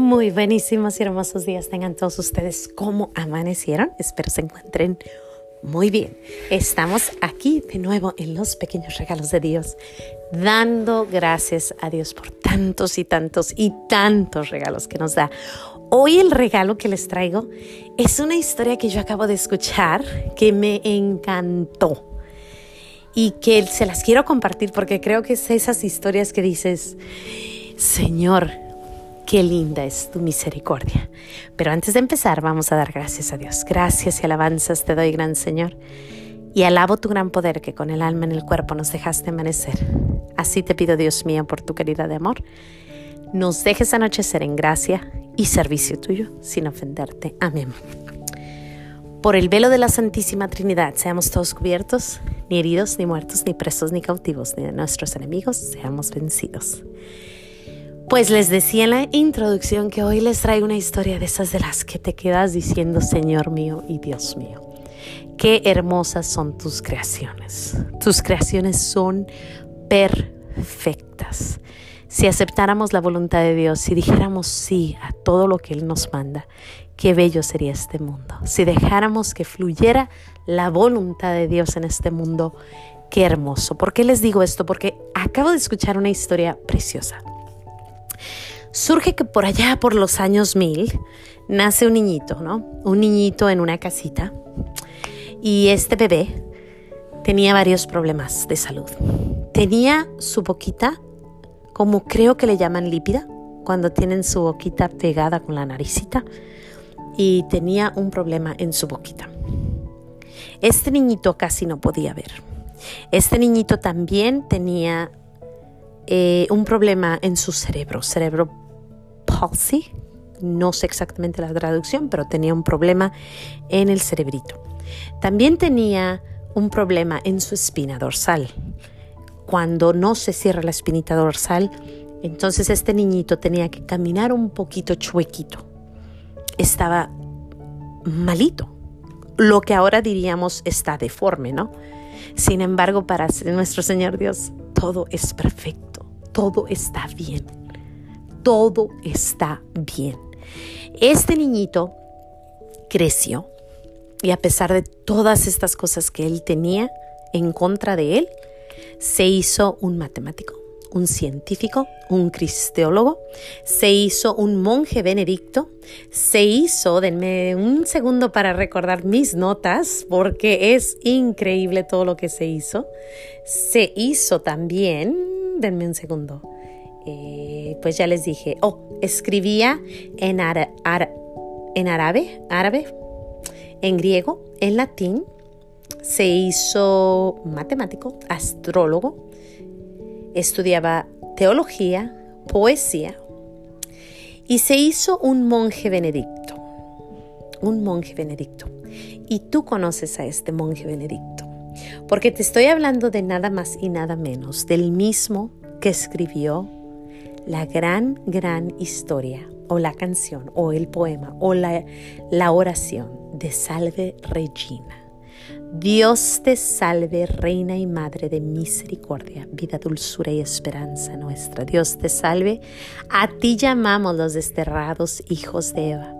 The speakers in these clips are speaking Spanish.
Muy buenísimos y hermosos días tengan todos ustedes. ¿Cómo amanecieron? Espero se encuentren muy bien. Estamos aquí de nuevo en los pequeños regalos de Dios, dando gracias a Dios por tantos y tantos y tantos regalos que nos da. Hoy el regalo que les traigo es una historia que yo acabo de escuchar que me encantó y que se las quiero compartir porque creo que es esas historias que dices, Señor, qué linda es tu misericordia. Pero antes de empezar, vamos a dar gracias a Dios. Gracias y alabanzas te doy, gran Señor. Y alabo tu gran poder que con el alma en el cuerpo nos dejaste amanecer. Así te pido, Dios mío, por tu querida de amor, nos dejes anochecer en gracia y servicio tuyo sin ofenderte. Amén. Por el velo de la Santísima Trinidad seamos todos cubiertos, ni heridos, ni muertos, ni presos, ni cautivos, ni de nuestros enemigos seamos vencidos. Pues les decía en la introducción que hoy les traigo una historia de esas de las que te quedas diciendo, Señor mío y Dios mío. Qué hermosas son tus creaciones. Tus creaciones son perfectas. Si aceptáramos la voluntad de Dios, si dijéramos sí a todo lo que Él nos manda, qué bello sería este mundo. Si dejáramos que fluyera la voluntad de Dios en este mundo, qué hermoso. ¿Por qué les digo esto? Porque acabo de escuchar una historia preciosa. Surge que por allá, por los años mil, nace un niñito, ¿no? Un niñito en una casita. Y este bebé tenía varios problemas de salud. Tenía su boquita, como creo que le llaman lípida, cuando tienen su boquita pegada con la naricita y tenía un problema en su boquita. Este niñito casi no podía ver. Este niñito también tenía eh, un problema en su cerebro, cerebro palsy. No sé exactamente la traducción, pero tenía un problema en el cerebrito. También tenía un problema en su espina dorsal. Cuando no se cierra la espinita dorsal, entonces este niñito tenía que caminar un poquito chuequito estaba malito, lo que ahora diríamos está deforme, ¿no? Sin embargo, para nuestro Señor Dios, todo es perfecto, todo está bien, todo está bien. Este niñito creció y a pesar de todas estas cosas que él tenía en contra de él, se hizo un matemático, un científico, un cristeólogo, se hizo un monje benedicto, se hizo, denme un segundo para recordar mis notas, porque es increíble todo lo que se hizo, se hizo también, denme un segundo, eh, pues ya les dije, oh, escribía en, en árabe, árabe, en griego, en latín, se hizo matemático, astrólogo, estudiaba teología, poesía y se hizo un monje benedicto. Un monje benedicto. Y tú conoces a este monje benedicto. Porque te estoy hablando de nada más y nada menos del mismo que escribió la gran, gran historia o la canción o el poema o la, la oración de Salve Regina. Dios te salve, Reina y Madre de misericordia, vida, dulzura y esperanza nuestra. Dios te salve, a ti llamamos los desterrados hijos de Eva.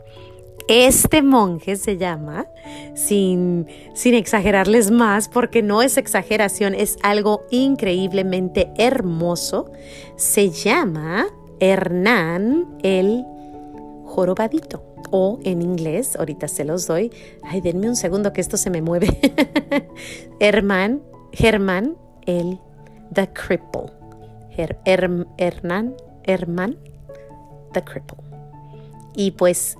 Este monje se llama, sin, sin exagerarles más, porque no es exageración, es algo increíblemente hermoso, se llama Hernán el jorobadito. O en inglés, ahorita se los doy. Ay, denme un segundo que esto se me mueve. Herman, Germán, el The Cripple. Hernán, Herman, The Cripple. Y pues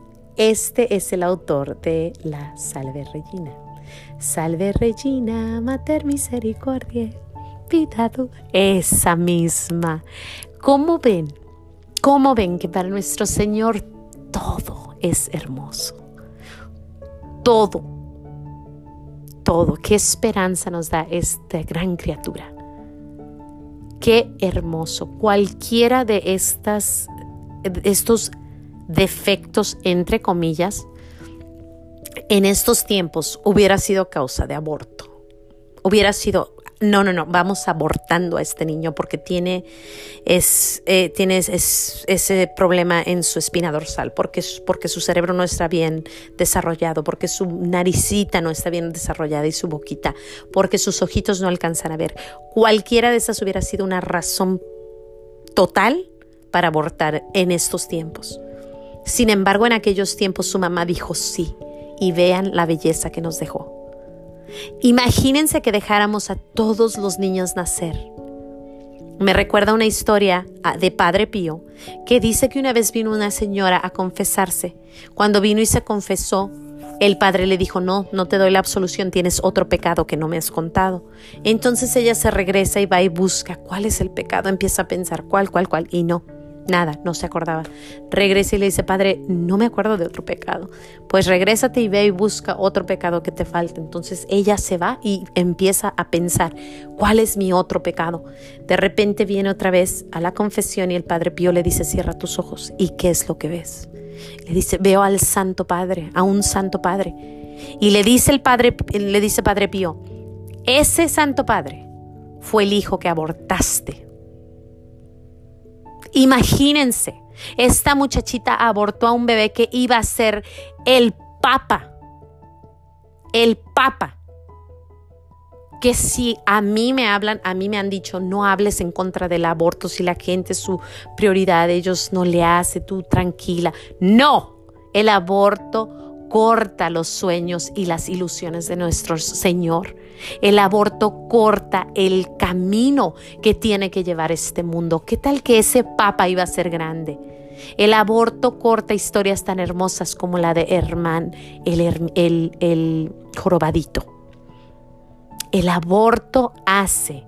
este es el autor de la Salve Regina. Salve Regina, Mater Misericordia, Pitado. Esa misma. ¿Cómo ven? ¿Cómo ven que para nuestro Señor todo es hermoso. todo, todo. Qué esperanza nos da esta gran criatura. Qué hermoso. Cualquiera de estas, estos defectos, entre comillas, en estos tiempos hubiera sido causa de aborto. Hubiera sido no, no, no, vamos abortando a este niño porque tiene, es, eh, tiene ese problema en su espina dorsal, porque, porque su cerebro no está bien desarrollado, porque su naricita no está bien desarrollada y su boquita, porque sus ojitos no alcanzan a ver. Cualquiera de esas hubiera sido una razón total para abortar en estos tiempos. Sin embargo, en aquellos tiempos su mamá dijo sí, y vean la belleza que nos dejó. Imagínense que dejáramos a todos los niños nacer. Me recuerda una historia ah, de Padre Pío que dice que una vez vino una señora a confesarse. Cuando vino y se confesó, el padre le dijo, no, no te doy la absolución, tienes otro pecado que no me has contado. Entonces ella se regresa y va y busca cuál es el pecado, empieza a pensar cuál, cuál, cuál, y no. Nada, no se acordaba. Regresa y le dice, Padre, no me acuerdo de otro pecado. Pues regrésate y ve y busca otro pecado que te falte. Entonces ella se va y empieza a pensar, ¿cuál es mi otro pecado? De repente viene otra vez a la confesión y el Padre Pío le dice, cierra tus ojos. ¿Y qué es lo que ves? Le dice, veo al Santo Padre, a un Santo Padre. Y le dice el Padre, le dice Padre Pío, ese Santo Padre fue el hijo que abortaste Imagínense, esta muchachita abortó a un bebé que iba a ser el papa. El papa. Que si a mí me hablan, a mí me han dicho, no hables en contra del aborto, si la gente su prioridad, ellos no le hace, tú tranquila. No, el aborto corta los sueños y las ilusiones de nuestro Señor. El aborto corta el camino que tiene que llevar este mundo. ¿Qué tal que ese papa iba a ser grande? El aborto corta historias tan hermosas como la de Herman, el, el, el jorobadito. El aborto hace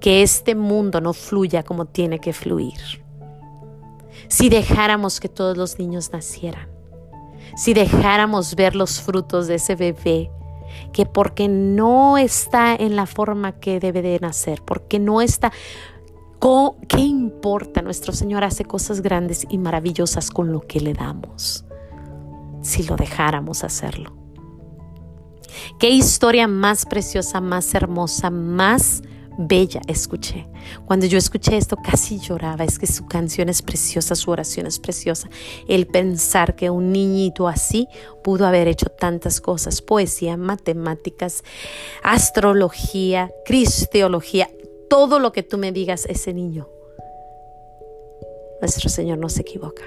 que este mundo no fluya como tiene que fluir. Si dejáramos que todos los niños nacieran, si dejáramos ver los frutos de ese bebé, que porque no está en la forma que debe de nacer, porque no está... ¿Qué importa? Nuestro Señor hace cosas grandes y maravillosas con lo que le damos, si lo dejáramos hacerlo. Qué historia más preciosa, más hermosa, más bella escuché. Cuando yo escuché esto casi lloraba. Es que su canción es preciosa, su oración es preciosa. El pensar que un niñito así pudo haber hecho tantas cosas, poesía, matemáticas, astrología, cristiología, todo lo que tú me digas, ese niño. Nuestro Señor no se equivoca.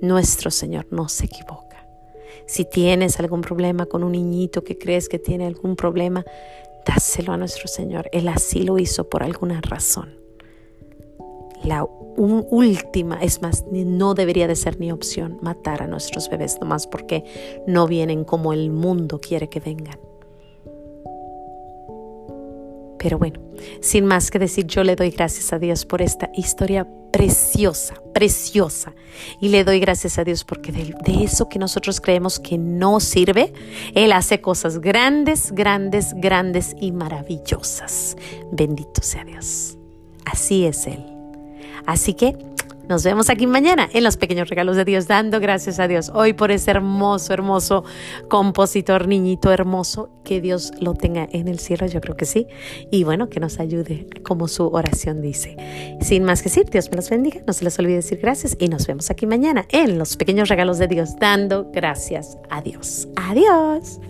Nuestro Señor no se equivoca. Si tienes algún problema con un niñito que crees que tiene algún problema, dáselo a nuestro Señor. Él así lo hizo por alguna razón. La última, es más, no debería de ser ni opción matar a nuestros bebés, nomás porque no vienen como el mundo quiere que vengan. Pero bueno, sin más que decir, yo le doy gracias a Dios por esta historia preciosa, preciosa. Y le doy gracias a Dios porque de, de, eso que nosotros creemos que no sirve, Él hace cosas grandes, grandes, grandes y maravillosas. Bendito sea Dios. Así es Él. Así que nos vemos aquí mañana en los pequeños regalos de Dios, dando gracias a Dios hoy por ese hermoso, hermoso compositor, niñito hermoso. Que Dios lo tenga en el cielo, yo creo que sí. Y bueno, que nos ayude como su oración dice. Sin más que decir, Dios me los bendiga. No se les olvide decir gracias y nos vemos aquí mañana en los pequeños regalos de Dios, dando gracias a Dios. Adiós.